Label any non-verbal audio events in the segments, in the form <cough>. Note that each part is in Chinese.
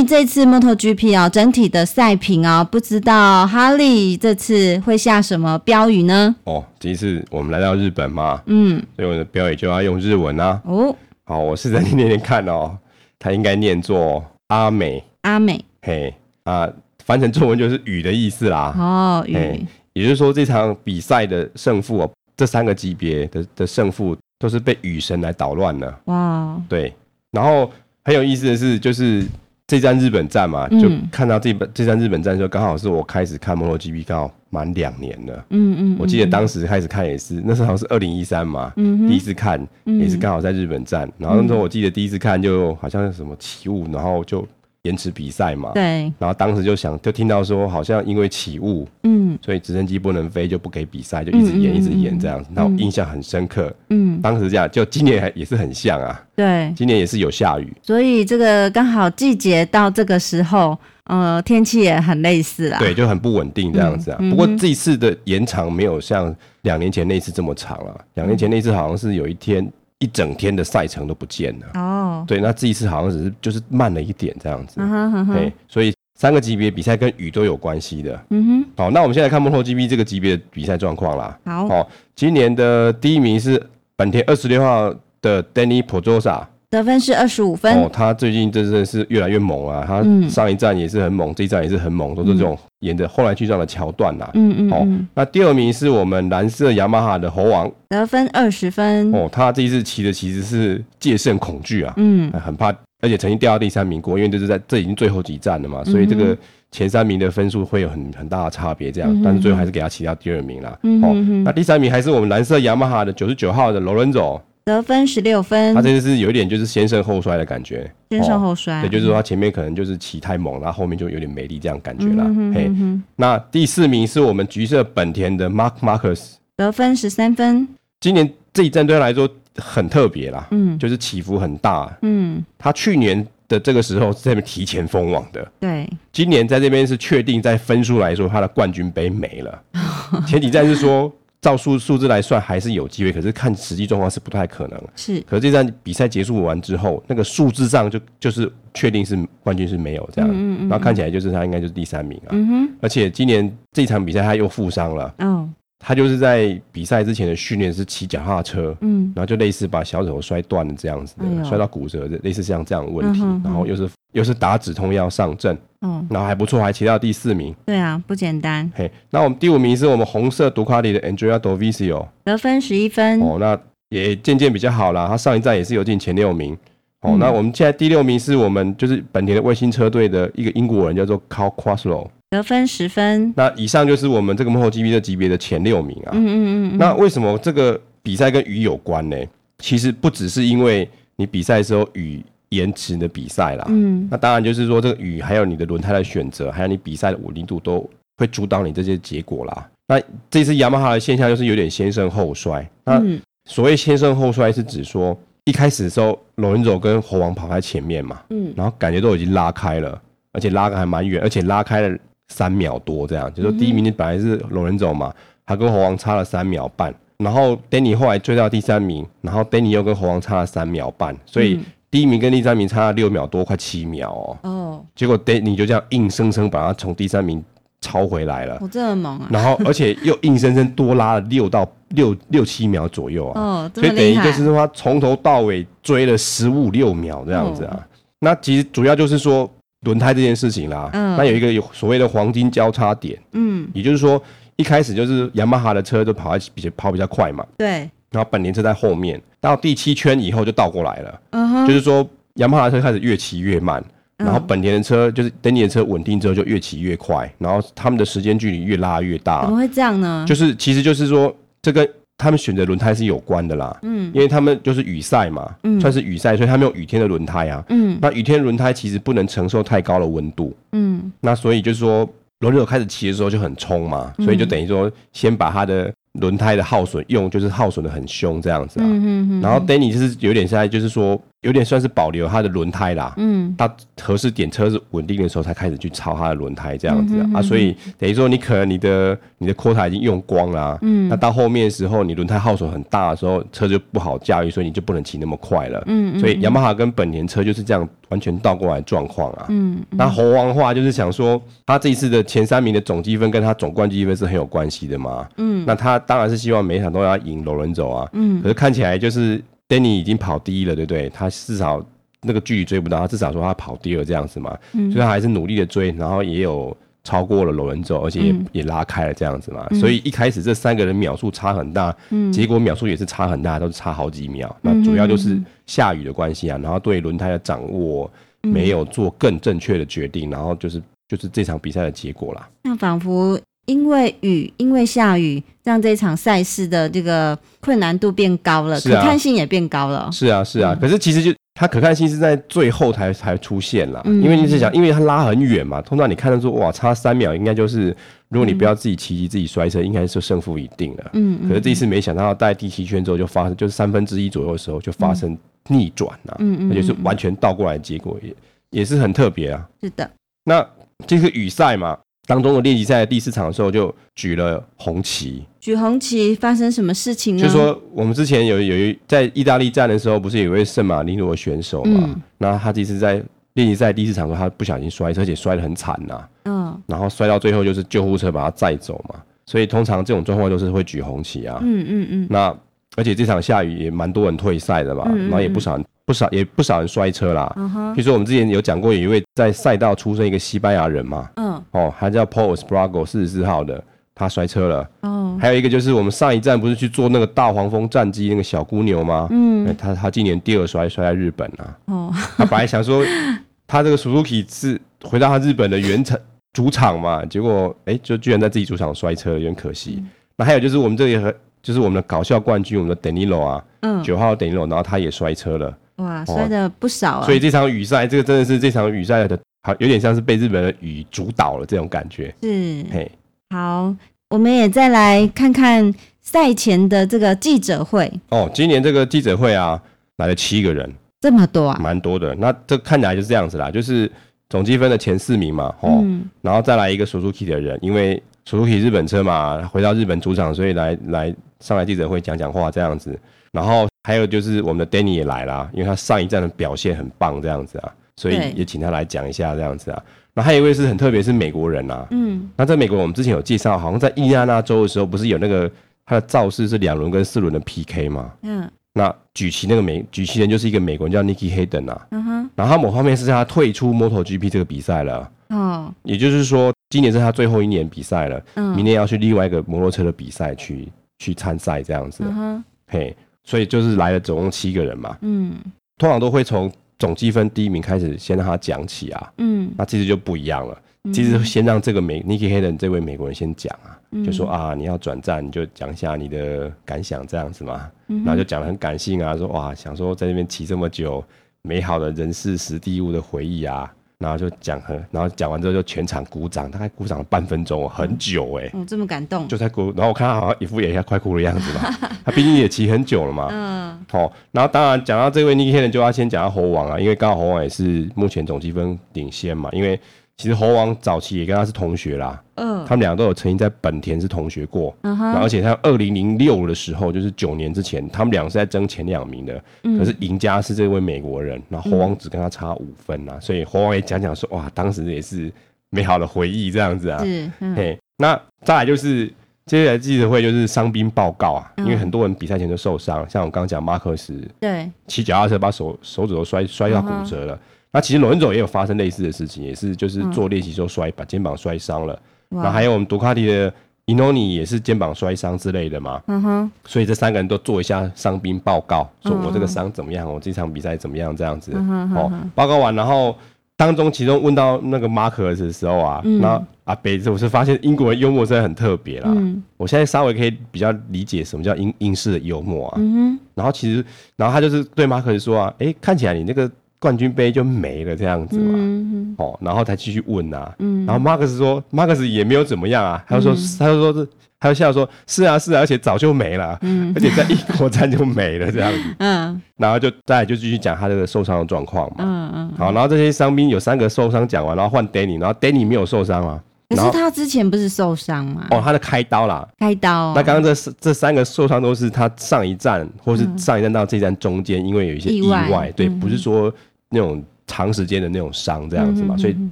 于这次 MotoGP 啊，整体的赛评啊，不知道哈利这次会下什么标语呢？哦，这一次我们来到日本嘛，嗯，所以我的标语就要用日文啊。哦，好，我试着念念看哦，它应该念作阿美，阿美，嘿啊，翻成中文就是雨的意思啦。哦，雨，也就是说这场比赛的胜负哦，这三个级别的的胜负都是被雨神来捣乱了。哇，对，然后很有意思的是，就是。这站日本站嘛，就看到这本这站日本站的时候，刚好是我开始看 MotoGP，刚好满两年了。嗯嗯，我记得当时开始看也是，那时候好像是二零一三嘛，第一次看也是刚好在日本站。然后那时候我记得第一次看就好像是什么起雾，然后就。延迟比赛嘛，对，然后当时就想，就听到说好像因为起雾，嗯，所以直升机不能飞，就不给比赛，就一直延，一直延这样子。然后印象很深刻，嗯，当时这样，就今年也是很像啊，对，今年也是有下雨，所以这个刚好季节到这个时候，呃，天气也很类似啊，对，就很不稳定这样子啊。不过这一次的延长没有像两年前那次这么长了，两年前那次好像是有一天。一整天的赛程都不见了。哦，对，那这一次好像只是就是慢了一点这样子，对、uh uh 所以三个级别比赛跟雨都有关系的，嗯哼，好，那我们现在看 MotoGP 这个级别的比赛状况啦，好，好，今年的第一名是本田二十六号的 Danny Pedrosa。得分是二十五分哦，他最近真的是越来越猛啊！他上一站也是很猛，嗯、这一站也是很猛，都是这种沿着后来居上的桥段呐。嗯嗯。哦，那第二名是我们蓝色雅马哈的猴王，得分二十分。哦，他这一次骑的其实是戒慎恐惧啊，嗯，很怕，而且曾经掉到第三名过，因为这是在这已经最后几站了嘛，所以这个前三名的分数会有很很大的差别，这样，嗯、但是最后还是给他骑到第二名了。嗯哼哦，那第三名还是我们蓝色雅马哈的九十九号的罗伦佐。得分十六分，他这次是有一点就是先胜后衰的感觉，先胜后衰，对，就是说他前面可能就是骑太猛，然后后面就有点没力这样感觉了。嘿，那第四名是我们橘色本田的 Mark Marquez，得分十三分。今年这一战对他来说很特别啦，嗯，就是起伏很大，嗯，他去年的这个时候是在这边提前封网的，对，今年在这边是确定在分数来说他的冠军杯没了，<laughs> 前几站是说。照数数字来算还是有机会，可是看实际状况是不太可能。是，可是这站比赛结束完之后，那个数字上就就是确定是冠军是没有这样，嗯嗯嗯，然后看起来就是他应该就是第三名啊。嗯哼，而且今年这场比赛他又负伤了。哦。他就是在比赛之前的训练是骑脚踏车，嗯，然后就类似把小手摔断了这样子的，哎、摔到骨折的，类似像这样的问题，嗯、哼哼然后又是又是打止痛药上阵，嗯，然后还不错，还骑到第四名，对啊，不简单。嘿，那我们第五名是我们红色杜卡迪的 Andrea Dovizioso，得分十一分，哦，那也渐渐比较好啦，他上一站也是有进前六名，哦，嗯、那我们现在第六名是我们就是本田的卫星车队的一个英国人，叫做 Cal Quaslow，。得分十分，那以上就是我们这个 MotoGP 的级别的前六名啊。嗯嗯嗯，嗯。那为什么这个比赛跟雨有关呢？其实不只是因为你比赛的时候雨延迟的比赛啦。嗯。那当然就是说这个雨还有你的轮胎的选择，还有你比赛的稳定度都会主导你这些结果啦。那这次雅马哈的现象就是有点先胜后衰。那所谓先胜后衰是指说一开始的时候，罗伦佐跟猴王跑在前面嘛。嗯。然后感觉都已经拉开了，而且拉的还蛮远，而且拉开了。三秒多这样，就说第一名你本来是罗伦佐嘛，他跟猴王差了三秒半，然后 Danny 后来追到第三名，然后 Danny 又跟猴王差了三秒半，所以第一名跟第三名差了六秒多，快七秒哦。哦。结果 Danny 就这样硬生生把他从第三名超回来了。我这么猛啊！然后而且又硬生生多拉了六到六六七秒左右啊。哦，所以等于就是说他从头到尾追了十五六秒这样子啊。那其实主要就是说。轮胎这件事情啦，嗯，那有一个有所谓的黄金交叉点，嗯，也就是说一开始就是雅马哈的车都跑在比较跑比较快嘛，对，然后本田车在后面，到第七圈以后就倒过来了，就是说雅马哈的车开始越骑越慢，然后本田的车就是等你的车稳定之后就越骑越快，然后他们的时间距离越拉越大，怎么会这样呢？就是其实就是说这个。他们选择轮胎是有关的啦，嗯，因为他们就是雨赛嘛，嗯，算是雨赛，所以他们有雨天的轮胎啊，嗯，那雨天轮胎其实不能承受太高的温度，嗯，那所以就是说，罗伦佐开始骑的时候就很冲嘛，所以就等于说先把他的轮胎的耗损用就是耗损的很凶这样子啊，嗯嗯嗯，然后 Danny 就是有点现在就是说有点算是保留它的轮胎啦，嗯，它合适点车是稳定的时候才开始去操它的轮胎这样子啊，嗯、哼哼啊，所以等于说你可能你的你的 quota 已经用光啦，嗯，那到后面的时候你轮胎耗损很大的时候，车就不好驾驭，所以你就不能骑那么快了，嗯，嗯，所以雅马哈跟本田车就是这样完全倒过来状况啊，嗯，嗯，那猴王的话就是想说，他这一次的前三名的总积分跟他总冠军积分是很有关系的嘛，嗯，那他当然是希望每一场都要赢罗伦走啊，嗯，可是看起来就是。Danny 已经跑第一了，对不对？他至少那个距离追不到，他至少说他跑第二这样子嘛，嗯、所以他还是努力的追，然后也有超过了罗文佐，而且也、嗯、也拉开了这样子嘛。嗯、所以一开始这三个人秒数差很大，嗯、结果秒数也是差很大，都是差好几秒。嗯、那主要就是下雨的关系啊，然后对轮胎的掌握没有做更正确的决定，然后就是就是这场比赛的结果啦。那仿佛。因为雨，因为下雨，让这场赛事的这个困难度变高了，啊、可看性也变高了。是啊，是啊。嗯、可是其实就它可看性是在最后才才出现了，嗯、因为你是想，因为它拉很远嘛，通常你看得出哇，差三秒应该就是，如果你不要自己骑骑自己摔车，嗯、应该是胜负已定了。嗯。可是这一次没想到，在第七圈之后就发生，就是三分之一左右的时候就发生逆转了。嗯嗯。而且是完全倒过来的结果，也也是很特别啊。是的。那这个雨赛嘛。当中的练习赛第四场的时候，就举了红旗。举红旗发生什么事情呢？就是说，我们之前有有一在意大利站的时候，不是有一位圣马力诺的选手嘛？嗯、那他这次在练习赛第四场的时候，他不小心摔车，而且摔得很惨呐、啊。嗯。然后摔到最后，就是救护车把他载走嘛。所以通常这种状况都是会举红旗啊。嗯嗯嗯。那而且这场下雨也蛮多人退赛的嘛，嗯嗯嗯，然后也不少不少也不少人摔车啦。嗯哼。比如说我们之前有讲过，有一位在赛道出生一个西班牙人嘛。嗯哦，他叫 Paul Espargaro，四十四号的，他摔车了。哦，还有一个就是我们上一站不是去坐那个大黄蜂战机那个小姑牛吗？嗯，欸、他他今年第二摔摔在日本啊。哦，他本来想说 <laughs> 他这个 Suzuki 是回到他日本的原厂主场嘛，结果哎、欸，就居然在自己主场摔车，有点可惜。嗯、那还有就是我们这里和就是我们的搞笑冠军，我们的 Danilo 啊，嗯，九号 Danilo，然后他也摔车了。哇，摔的不少啊。所以这场雨赛，这个真的是这场雨赛的。好，有点像是被日本的雨主导了这种感觉。是，嘿，好，我们也再来看看赛前的这个记者会。哦，今年这个记者会啊，来了七个人，这么多啊，蛮多的。那这看起来就是这样子啦，就是总积分的前四名嘛，哦，嗯、然后再来一个 Suzuki 的人，因为 Suzuki 日本车嘛，回到日本主场，所以来来上来记者会讲讲话这样子。然后还有就是我们的 Danny 也来啦，因为他上一站的表现很棒，这样子啊。所以也请他来讲一下这样子啊，那还有一位是很特别，是美国人啊。嗯，那在美国我们之前有介绍，好像在印第安纳州的时候，不是有那个他的造势是两轮跟四轮的 PK 吗？嗯，那举旗那个美举旗人就是一个美国人叫 Nicky Hayden 啊。嗯哼，然后他某方面是他退出 MotoGP 这个比赛了。哦，也就是说今年是他最后一年比赛了。嗯，明年要去另外一个摩托车的比赛去去参赛这样子。嗯，嘿，所以就是来了总共七个人嘛。嗯，通常都会从。总积分第一名开始，先让他讲起啊，嗯，那其实就不一样了。嗯、其实先让这个美 Nicky Hayden 这位美国人先讲啊，嗯、就说啊，你要转战，你就讲一下你的感想这样子嘛，嗯、然后就讲的很感性啊，说哇，想说在那边骑这么久，美好的人事时地物的回忆啊。然后就讲和，然后讲完之后就全场鼓掌，大概鼓掌了半分钟，很久哎、欸，哦，这么感动，就在鼓。然后我看他好像一副也要快哭的样子嘛，<laughs> 他毕竟也骑很久了嘛，嗯，好、哦，然后当然讲到这位 Nicky Hayden 就要先讲到猴王啊，因为刚好猴王也是目前总积分领先嘛，因为。其实猴王早期也跟他是同学啦，嗯，他们两个都有曾经在本田是同学过，嗯哼，而且他二零零六的时候，就是九年之前，他们两个是在争前两名的，嗯，可是赢家是这位美国人，那猴王只跟他差五分呐，所以猴王也讲讲说，哇，当时也是美好的回忆这样子啊，是，嘿，那再来就是接下来记者会就是伤兵报告啊，因为很多人比赛前都受伤，像我刚刚讲马克思，对，骑脚踏车把手手指头摔摔到骨折了。那其实罗恩佐也有发生类似的事情，也是就是做练习时候摔，嗯、把肩膀摔伤了。然后还有我们杜卡迪的伊诺尼也是肩膀摔伤之类的嘛。嗯哼。所以这三个人都做一下伤兵报告，说我这个伤怎么样，嗯、我这场比赛怎么样这样子。嗯哼哦，报告完，然后当中其中问到那个马克斯的时候啊，嗯、那阿北我是发现英国人幽默真的很特别啦。嗯。我现在稍微可以比较理解什么叫英英式的幽默啊。嗯哼。然后其实，然后他就是对马克斯说啊，哎、欸，看起来你那个。冠军杯就没了这样子嘛，哦，然后才继续问啊，嗯、然后马克思说，马克思也没有怎么样啊，他就说，嗯、他就说是他就笑说：“是啊，是啊，而且早就没了，嗯，而且在英国站就没了这样子。<laughs> ”嗯，然后就再来就继续讲他这个受伤的状况嘛。嗯嗯。好，然后这些伤兵有三个受伤讲完，然后换 Danny，然后 Danny 没有受伤啊。可是他之前不是受伤吗？哦，他的开刀啦，开刀。那刚刚这这三个受伤都是他上一站或是上一站到这一站中间，因为有一些意外，对，不是说那种长时间的那种伤这样子嘛。所以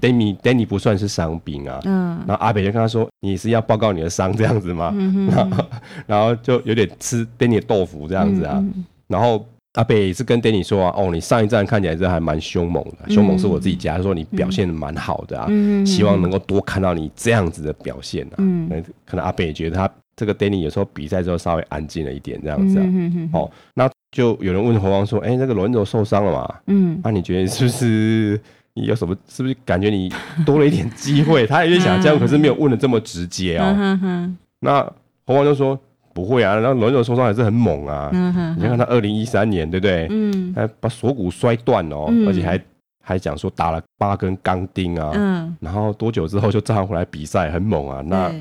Danny Danny 不算是伤兵啊。嗯。然后阿北就跟他说：“你是要报告你的伤这样子吗？”然后 <laughs> 然后就有点吃 Danny 的豆腐这样子啊。然后。阿北也是跟 Danny 说啊，哦，你上一站看起来是还蛮凶猛的，凶猛是我自己家，他说你表现的蛮好的啊，希望能够多看到你这样子的表现啊。嗯，可能阿北也觉得他这个 Danny 有时候比赛之后稍微安静了一点这样子啊。哦，那就有人问侯王说，哎，那个罗恩佐受伤了嘛？嗯，那你觉得是不是你有什么？是不是感觉你多了一点机会？<laughs> 他也想这样，可是没有问的这么直接哦。那侯王就说。不会啊，然后轮轴受伤还是很猛啊。嗯哼，你看他二零一三年，对不对？嗯，还把锁骨摔断哦，而且还还讲说打了八根钢钉啊。嗯，然后多久之后就站回来比赛，很猛啊。那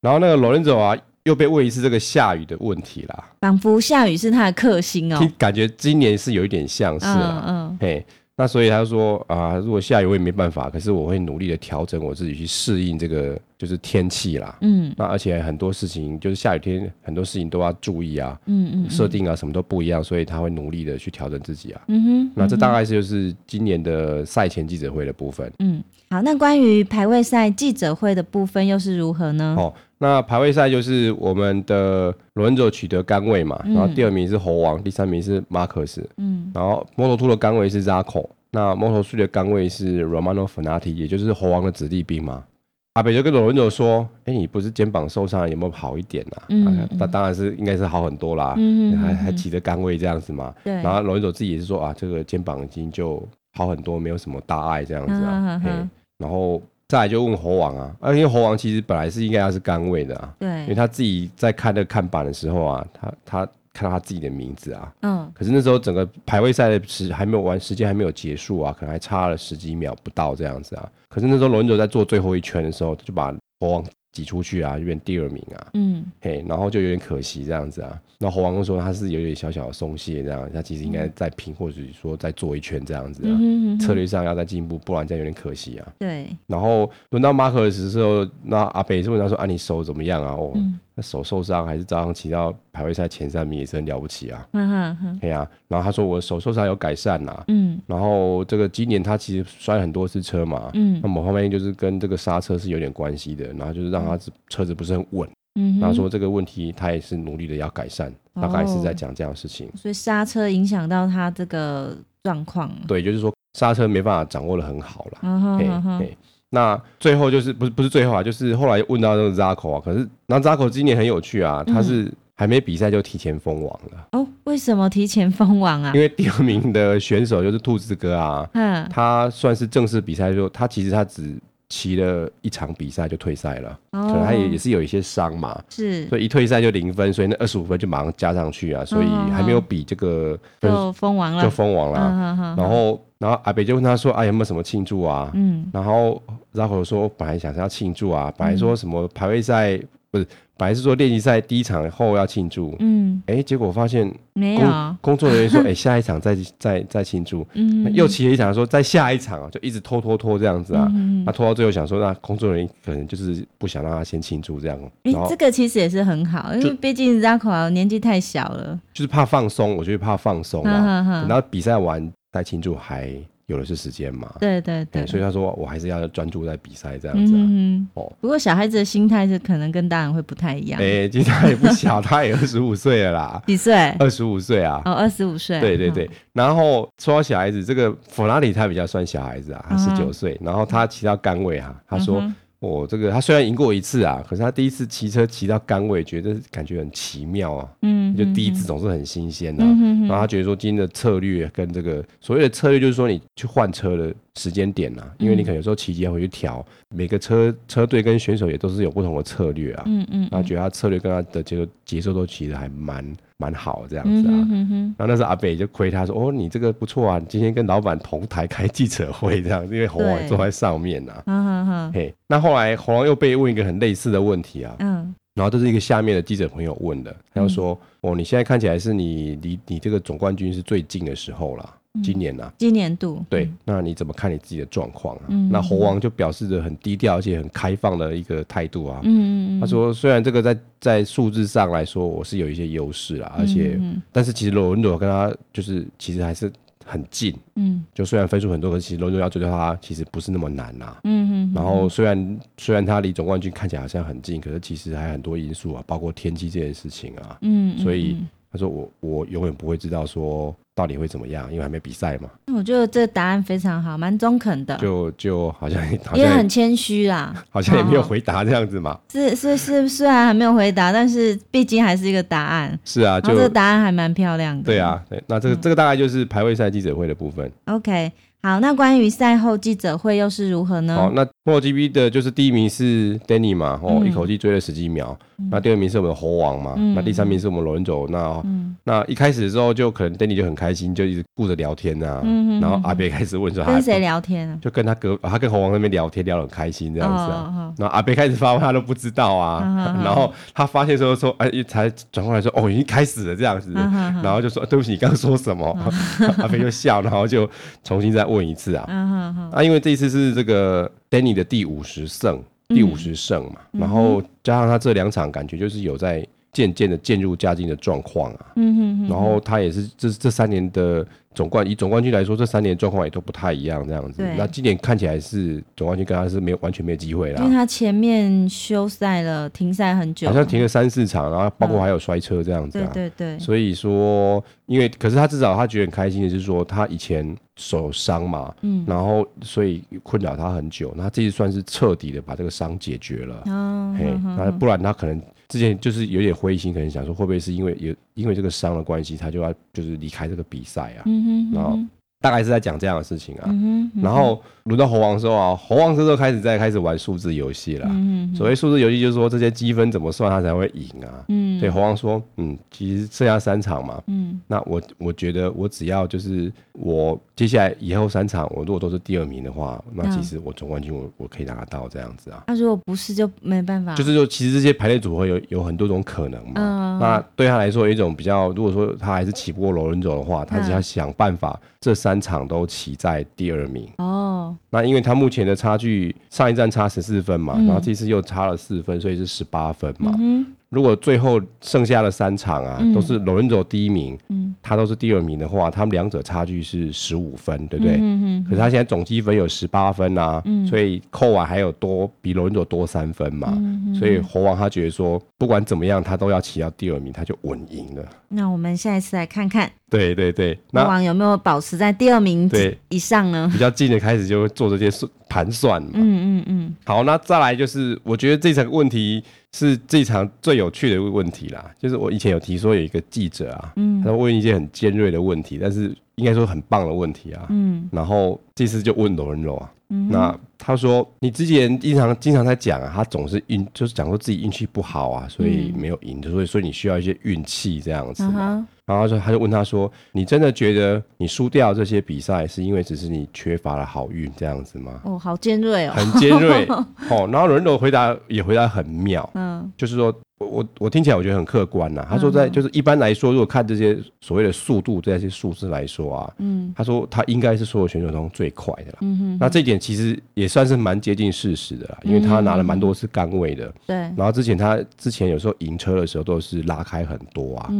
然后那个罗伦佐啊，又被问一次这个下雨的问题啦。仿佛下雨是他的克星哦。感觉今年是有一点像是啊。嗯，嘿。那所以他说啊，如果下雨我也没办法，可是我会努力的调整我自己去适应这个就是天气啦。嗯，那而且很多事情就是下雨天很多事情都要注意啊。嗯嗯，设定啊什么都不一样，所以他会努力的去调整自己啊。嗯哼，那这大概是就是今年的赛前记者会的部分。嗯，好，那关于排位赛记者会的部分又是如何呢？哦。那排位赛就是我们的罗恩佐取得杆位嘛，然后第二名是猴王，第三名是马克斯，嗯，然后摩托兔的杆位是扎口，那摩托兔的杆位是 Romano Fenati，也就是猴王的子弟兵嘛。阿北就跟罗恩佐说：“哎，你不是肩膀受伤，有没有好一点啊？嗯，那当然是应该是好很多啦，嗯，还还骑着杆位这样子嘛。对，然后罗恩佐自己也是说啊，这个肩膀已经就好很多，没有什么大碍这样子啊。嘿，然后。再来就问猴王啊，啊，因为猴王其实本来是应该要是甘位的啊，对，因为他自己在看那个看板的时候啊，他他看到他自己的名字啊，嗯，可是那时候整个排位赛的时还没有完，时间还没有结束啊，可能还差了十几秒不到这样子啊，可是那时候轮轴在做最后一圈的时候，就把猴王。挤出去啊，就变第二名啊，嗯，嘿，然后就有点可惜这样子啊。那猴王说他是有点小小的松懈这样，他其实应该再拼，或者说再做一圈这样子啊，嗯策略上要再进步，不然这样有点可惜啊。对。然后轮到马可的时候，那阿北是问他说：“啊，你手怎么样啊？”哦。那手受伤还是照样骑到排位赛前三名也是很了不起啊。嗯哼哼。对啊，然后他说我手受伤有改善啦。嗯。然后这个今年他其实摔很多次车嘛。嗯。那某方面就是跟这个刹车是有点关系的，然后就是让他车子不是很稳。嗯。然后说这个问题他也是努力的要改善，大概是在讲这样的事情。所以刹车影响到他这个状况。对，就是说刹车没办法掌握的很好了。嗯哼。那最后就是不是不是最后啊，就是后来问到那个 Zarco 啊，可是那 Zarco 今年很有趣啊，他是还没比赛就提前封王了。哦，为什么提前封王啊？<laughs> 因为第二名的选手就是兔子哥啊，嗯，他算是正式比赛就他其实他只骑了一场比赛就退赛了，哦，可能他也也是有一些伤嘛，是，所以一退赛就零分，所以那二十五分就马上加上去啊，所以还没有比这个就封王了，就封王了，然后。然后阿北就问他说：“啊，有没有什么庆祝啊？”嗯，然后然后说：“本来想是要庆祝啊，本来说什么排位赛不是，本来是说练习赛第一场后要庆祝。嗯，哎，结果发现没有工作人员说：‘哎，下一场再再再庆祝。<laughs> ’嗯，又骑了一场说再下一场就一直拖拖拖这样子啊。那拖到最后想说，那工作人员可能就是不想让他先庆祝这样。哎，这个其实也是很好，因为毕竟 Zarco 年纪太小了，就是怕放松，我觉得怕放松啊。<laughs> 等到比赛完。”再庆祝还有的是时间嘛？对对对，所以他说我还是要专注在比赛这样子。嗯哦，不过小孩子的心态是可能跟大人会不太一样。哎，其实他也不小，他也二十五岁了啦。<laughs> 几岁？二十五岁啊。哦，二十五岁。对对对。然后说到小孩子，这个法拉利他比较算小孩子啊，他十九岁，然后他骑到杆位啊，他说。哦，这个他虽然赢过一次啊，可是他第一次骑车骑到杆位，觉得感觉很奇妙啊。嗯，就第一次总是很新鲜的、啊。嗯，然后他觉得说今天的策略跟这个所谓的策略，就是说你去换车的时间点啊，因为你可能有时候骑机要回去调，每个车车队跟选手也都是有不同的策略啊。嗯嗯，然后觉得他策略跟他的节奏节奏都骑得还蛮。蛮好这样子啊，然后那时候阿北就亏他说：“哦，你这个不错啊，你今天跟老板同台开记者会这样，因为红王坐在上面呐。”嗯哼哼。嘿，那后来红王又被问一个很类似的问题啊。嗯。然后这是一个下面的记者朋友问的，他就说：“嗯、哦，你现在看起来是你离你这个总冠军是最近的时候了。”今年呐、啊，今年度对，那你怎么看你自己的状况啊？嗯、那猴王就表示着很低调而且很开放的一个态度啊。嗯嗯他说，虽然这个在在数字上来说我是有一些优势啊，而且，但是其实罗文朵跟他就是其实还是很近。嗯，就虽然分数很多，可是其实罗文朵要追到他其实不是那么难呐、啊。嗯嗯。然后虽然虽然他离总冠军看起来好像很近，可是其实还有很多因素啊，包括天气这件事情啊。嗯。所以他说我我永远不会知道说。到底会怎么样？因为还没比赛嘛。我觉得这个答案非常好，蛮中肯的。就就好像，<laughs> 好像也很谦虚啦，<laughs> 好像也没有回答这样子嘛。<laughs> 是是是，虽然还没有回答，但是毕竟还是一个答案。是啊，就这个答案还蛮漂亮的。对啊，对，那这个、嗯、这个大概就是排位赛记者会的部分。OK。好，那关于赛后记者会又是如何呢？好，那 MotoGP 的就是第一名是 Danny 嘛，哦，嗯、一口气追了十几秒。嗯、那第二名是我们的猴王嘛，嗯、那第三名是我们罗恩佐。那、嗯、那一开始的时候就可能 Danny 就很开心，就一直顾着聊天啊。嗯、然后阿贝开始问说他：“跟谁聊天啊？”就跟他哥，他跟猴王那边聊天，聊得很开心这样子啊。然后阿贝开始发问，他都不知道啊。哦、然后他发现说说，哎，才转过来说，哦，已经开始了这样子。哦、然后就说：“对不起，你刚刚说什么？”哦、<laughs> 阿贝就笑，然后就重新再问一次啊。哦啊，因为这一次是这个 Danny 的第五十胜，第五十胜嘛，嗯、然后加上他这两场感觉就是有在渐渐的渐入佳境的状况啊，嗯哼哼，然后他也是这这三年的。总冠以总冠军来说，这三年状况也都不太一样，这样子。对那今年看起来是总冠军跟他是没有完全没有机会啦。因为他前面休赛了，停赛很久，好像停了三四场，然后包括还有摔车这样子、啊嗯。对对对。所以说，因为可是他至少他觉得很开心的是说，他以前手伤嘛，嗯，然后所以困扰他很久，那这次算是彻底的把这个伤解决了。哦。嘿，那不然他可能。之前就是有点灰心，可能想说会不会是因为有因为这个伤的关系，他就要就是离开这个比赛啊，嗯哼嗯哼然后。大概是在讲这样的事情啊，嗯嗯、然后轮到猴王的时候啊，猴王这时候开始在开始玩数字游戏了。嗯嗯、所谓数字游戏就是说这些积分怎么算他才会赢啊。嗯、所以猴王说，嗯，其实剩下三场嘛，嗯、那我我觉得我只要就是我接下来以后三场我如果都是第二名的话，那其实我总冠军我我可以拿得到这样子啊。那如果不是就没办法。就是说其实这些排列组合有有很多种可能嘛。嗯、那对他来说有一种比较，如果说他还是起不过罗伦佐的话，他只要想办法这三。三场都骑在第二名。哦，那因为他目前的差距，上一站差十四分嘛，嗯、然后这次又差了四分，所以是十八分嘛。嗯如果最后剩下的三场啊，嗯、都是罗伦佐第一名，嗯、他都是第二名的话，他们两者差距是十五分，对不对？嗯可是他现在总积分有十八分啊，嗯、所以扣完还有多比罗伦佐多三分嘛，嗯嗯、所以猴王他觉得说，不管怎么样，他都要骑到第二名，他就稳赢了。那我们下一次来看看，对对对，那猴王有没有保持在第二名以上呢？比较近的开始就会做这些算盘算嘛。嗯嗯嗯。好，那再来就是，我觉得这层问题。是这场最有趣的一个问题啦，就是我以前有提说有一个记者啊，嗯，他问一些很尖锐的问题，但是应该说很棒的问题啊，嗯，然后这次就问罗恩·罗啊，嗯、那他说你之前经常经常在讲啊，他总是运就是讲说自己运气不好啊，所以没有赢，所以所以你需要一些运气这样子嘛。嗯然后说他就问他说：“你真的觉得你输掉这些比赛是因为只是你缺乏了好运这样子吗？”哦，好尖锐哦，很尖锐 <laughs> 哦。然后罗伦佐回答也回答很妙，嗯，就是说。我我听起来我觉得很客观呐。他说在就是一般来说，如果看这些所谓的速度这些数字来说啊，嗯，他说他应该是所有选手中最快的了。嗯哼。那这一点其实也算是蛮接近事实的啦，因为他拿了蛮多次杆位的。对。然后之前他之前有时候赢车的时候都是拉开很多啊。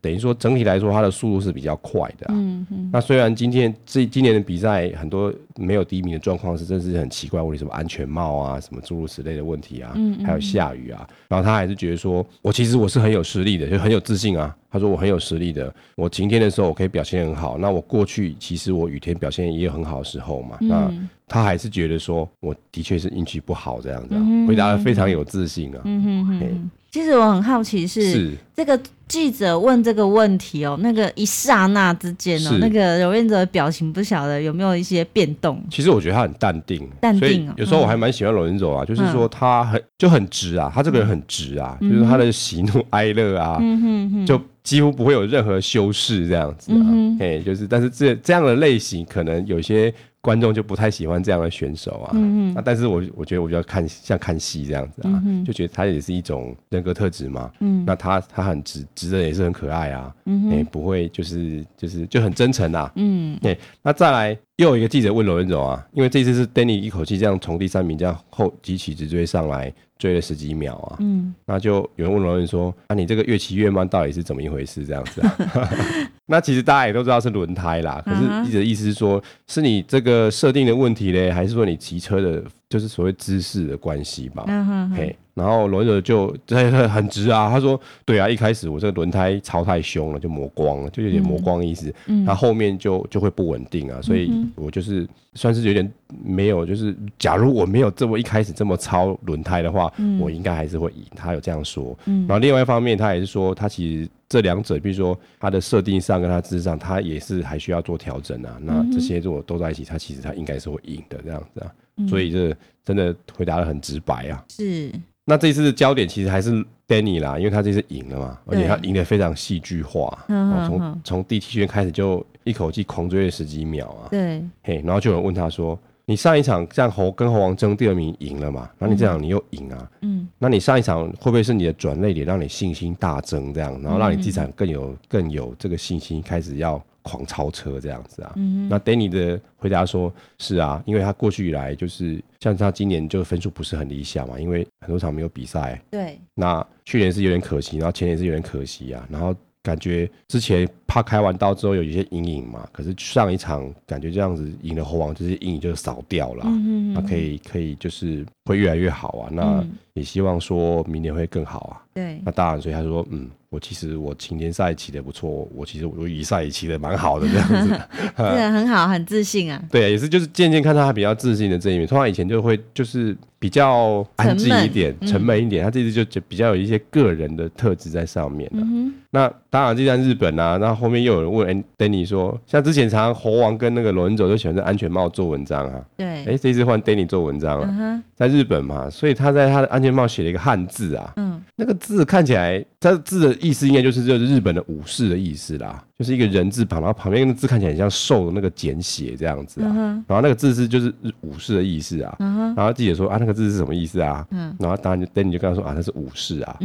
等于说整体来说他的速度是比较快的。嗯哼。那虽然今天这今年的比赛很多没有第一名的状况是真是很奇怪，为什么安全帽啊什么诸如此类的问题啊，嗯，还有下雨啊，然后他还是觉得说。我其实我是很有实力的，就很有自信啊。他说我很有实力的，我晴天的时候我可以表现很好。那我过去其实我雨天表现也有很好的时候嘛。嗯、那他还是觉得说我的确是运气不好这样子，嗯、回答的非常有自信啊。嗯哼哼。其实我很好奇是，是这个记者问这个问题哦，那个一刹那之间哦，那个罗伦佐的表情不晓得有没有一些变动。其实我觉得他很淡定，淡定。有时候我还蛮喜欢罗伦佐啊，嗯、就是说他很就很直啊，他这个人很直啊，嗯、就是他的喜怒哀乐啊，嗯、哼哼就。几乎不会有任何修饰这样子啊，哎、嗯，就是，但是这这样的类型，可能有些观众就不太喜欢这样的选手啊。嗯那、啊、但是我我觉得我比较看像看戏这样子啊，嗯、就觉得他也是一种人格特质嘛。嗯。那他他很直直的也是很可爱啊。嗯哎，不会就是就是就很真诚啊。嗯。哎，那再来又有一个记者问罗文柔啊，因为这次是 Danny 一口气这样从第三名这样后急起直追上来。追了十几秒啊，嗯，那就有人问罗恩说：“啊，你这个越骑越慢，到底是怎么一回事？”这样子啊，<laughs> 那其实大家也都知道是轮胎啦。可是记者的意思是说，是你这个设定的问题嘞，还是说你骑车的，就是所谓姿势的关系吧？嗯嘿。然后罗文就很很直啊，他说：“对啊，一开始我这个轮胎超太凶了，就磨光了，就有点磨光的意思。嗯，那后面就就会不稳定啊，所以我就是算是有点没有，就是假如我没有这么一开始这么超轮胎的话，嗯，我应该还是会赢。他有这样说。嗯，然后另外一方面，他也是说，他其实这两者，比如说他的设定上跟他姿势上，他也是还需要做调整啊。那这些如果都在一起，他其实他应该是会赢的这样子啊。所以这真的回答的很直白啊。是。那这一次的焦点其实还是 Danny 啦，因为他这次赢了嘛，而且他赢得非常戏剧化，从从第七圈开始就一口气狂追了十几秒啊。对，嘿，然后就有人问他说：“你上一场像猴跟猴王争第二名赢了嘛？那你这场你又赢啊？嗯，那你上一场会不会是你的转泪点，让你信心大增这样，然后让你这场更有更有这个信心，开始要？”狂超车这样子啊，嗯、那 Danny 的回答说：“是啊，因为他过去以来就是像他今年就分数不是很理想嘛，因为很多场没有比赛。对，那去年是有点可惜，然后前年是有点可惜啊，然后感觉之前怕开完刀之后有一些阴影嘛，可是上一场感觉这样子赢了猴王，就是阴影就扫掉了，嗯，那可以可以就是会越来越好啊，那也希望说明年会更好啊。对，那当然，所以他说，嗯。”我其实我青年赛骑的不错，我其实我预赛也骑的蛮好的这样子，<laughs> 对，很好，很自信啊。对，也是就是渐渐看到他比较自信的这一面。通常以前就会就是比较安静一点，沉闷一点。他这次就就比较有一些个人的特质在上面了。嗯、那当然，就像日本啊，那后，面又有人问 Danny 说，像之前常常猴王跟那个罗文佐都喜欢在安全帽做文章啊。对，哎、欸，这次换 Danny 做文章了，嗯，在日本嘛，所以他在他的安全帽写了一个汉字啊。嗯，那个字看起来，它的字的。意思应该就是就是日本的武士的意思啦，就是一个人字旁，然后旁边那个字看起来很像兽的那个简写这样子啊，然后那个字是就是武士的意思啊，然后记者说啊，那个字是什么意思啊？然后当然就等你就跟他说啊，那是武士啊，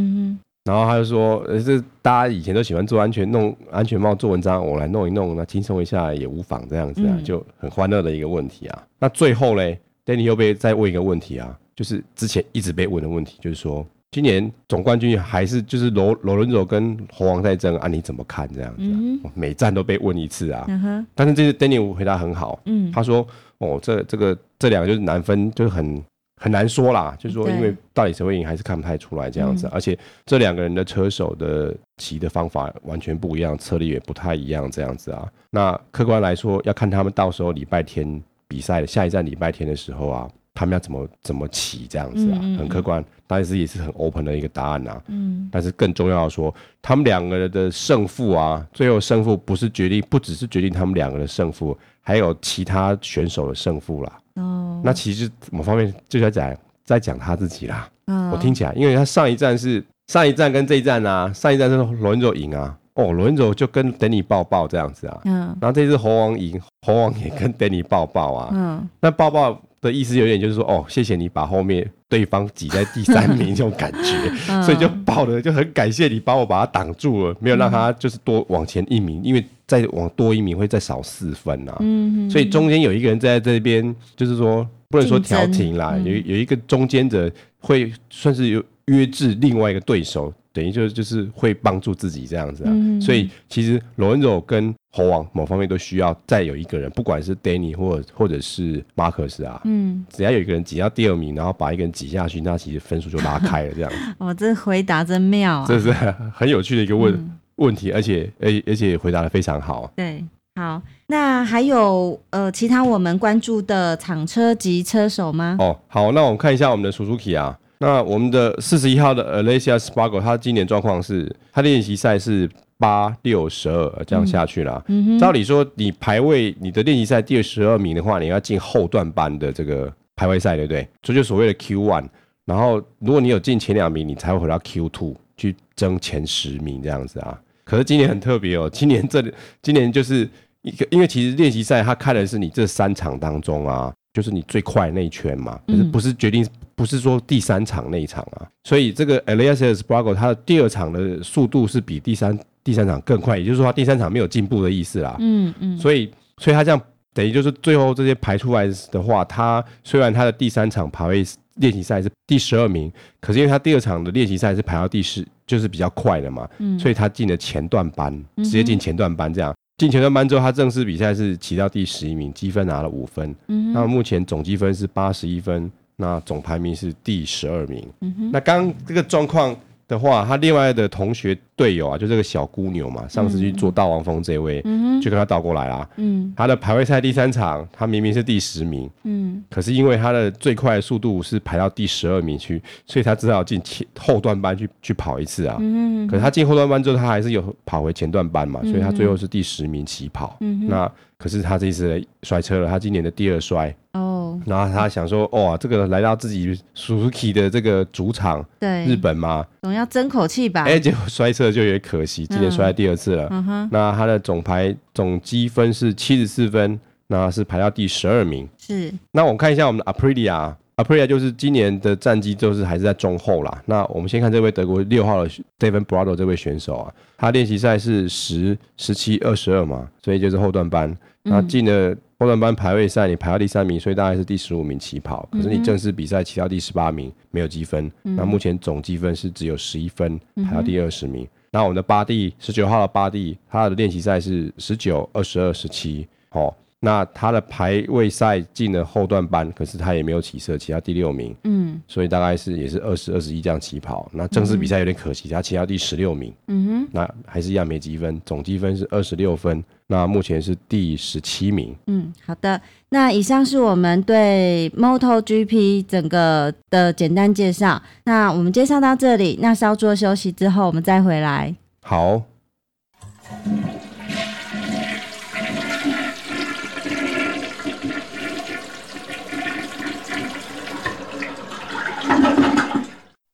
然后他就说呃，这大家以前都喜欢做安全弄安全帽做文章，我来弄一弄，那轻松一下也无妨这样子啊，就很欢乐的一个问题啊。那最后嘞，Danny 又被再问一个问题啊，就是之前一直被问的问题，就是说。今年总冠军还是就是罗罗伦佐跟猴王在争啊？你怎么看这样子、啊嗯？每站都被问一次啊。嗯、但是这次 Danny 回答很好。嗯，他说：“哦，这这个这两个就是难分，就是很很难说啦。就是说，因为到底谁会赢还是看不太出来这样子。而且这两个人的车手的骑的方法完全不一样，策略也不太一样这样子啊。那客观来说，要看他们到时候礼拜天比赛的下一站礼拜天的时候啊。”他们要怎么怎么起这样子啊？很客观，但是也是很 open 的一个答案啊。嗯，但是更重要的说，他们两个人的胜负啊，最后胜负不是决定，不只是决定他们两个的胜负，还有其他选手的胜负啦。哦，那其实某方面就在讲在讲他自己啦。我听起来，因为他上一站是上一站跟这一站啊，上一站是罗恩佐赢啊，哦，罗恩佐就跟 Danny 抱抱这样子啊。嗯，然后这次猴王赢，猴王也跟 Danny 抱抱啊。嗯，那抱抱。的意思有点就是说，哦，谢谢你把后面对方挤在第三名 <laughs> 这种感觉，所以就抱的就很感谢你帮我把他挡住了，没有让他就是多往前一名，因为再往多一名会再少四分啊。嗯所以中间有一个人在这边，就是说不能说调停啦，有有一个中间者会算是有约制另外一个对手。等于就就是会帮助自己这样子啊，嗯、所以其实罗恩佐跟猴王某方面都需要再有一个人，不管是 Danny 或者或者是马克斯啊，嗯，只要有一个人挤到第二名，然后把一个人挤下去，那其实分数就拉开了这样子。<laughs> 哦，这回答真妙啊！这是很有趣的一个问、嗯、问题，而且而而且回答的非常好。对，好，那还有呃其他我们关注的厂车及车手吗？哦，好，那我们看一下我们的 Suzuki 啊。那我们的四十一号的 Alessia Spargo，他今年状况是，他练习赛是八六十二这样下去了。嗯，照理说，你排位你的练习赛第十二名的话，你要进后段班的这个排位赛，对不对？这就所谓的 Q one。然后，如果你有进前两名，你才会回到 Q two 去争前十名这样子啊。可是今年很特别哦，今年这今年就是一个，因为其实练习赛他看的是你这三场当中啊，就是你最快那一圈嘛，可是不是决定，不是说第三场那一场啊，所以这个 Elias Espargaro 他的第二场的速度是比第三第三场更快，也就是说他第三场没有进步的意思啦。嗯嗯，所以所以他这样等于就是最后这些排出来的话，他虽然他的第三场排位练习赛是第十二名，可是因为他第二场的练习赛是排到第十，就是比较快的嘛，嗯，所以他进了前段班，直接进前段班这样。进前段班之后，他正式比赛是骑到第十一名，积分拿了五分。嗯，那目前总积分是八十一分，那总排名是第十二名。嗯，那刚这个状况。的话，他另外的同学队友啊，就这个小姑牛嘛，上次去做大王峰这位，嗯、就跟他倒过来啦。嗯，他的排位赛第三场，他明明是第十名，嗯，可是因为他的最快的速度是排到第十二名去，所以他只好进前后段班去去跑一次啊。嗯，可是他进后段班之后，他还是有跑回前段班嘛，所以他最后是第十名起跑。嗯，那可是他这一次摔车了，他今年的第二摔。哦。然后他想说，哇，这个来到自己 Suzuki 的这个主场，对，日本嘛，总要争口气吧？哎，结果摔车就有点可惜，今年摔在第二次了。嗯哼，那他的总排总积分是七十四分，那是排到第十二名。是，那我们看一下我们的 Aprilia，Aprilia 就是今年的战绩就是还是在中后啦。那我们先看这位德国六号的 Steven Brado 这位选手啊，他练习赛是十、十七、二十二嘛，所以就是后段班，那进了。后段班排位赛，你排到第三名，所以大概是第十五名起跑。可是你正式比赛骑到第十八名，没有积分。那目前总积分是只有十一分，排到第二十名。那我们的巴蒂十九号的巴蒂，他的练习赛是十九、二十二、十七。哦。那他的排位赛进了后段班，可是他也没有起色，骑到第六名。嗯，所以大概是也是二十二十一这样起跑。那正式比赛有点可惜，他骑到第十六名。嗯哼，那还是一样没积分，总积分是二十六分。那目前是第十七名。嗯好的那以上是我们对 motogp 整个的简单介绍。那我们介绍到这里那稍作休息之后我们再回来。好。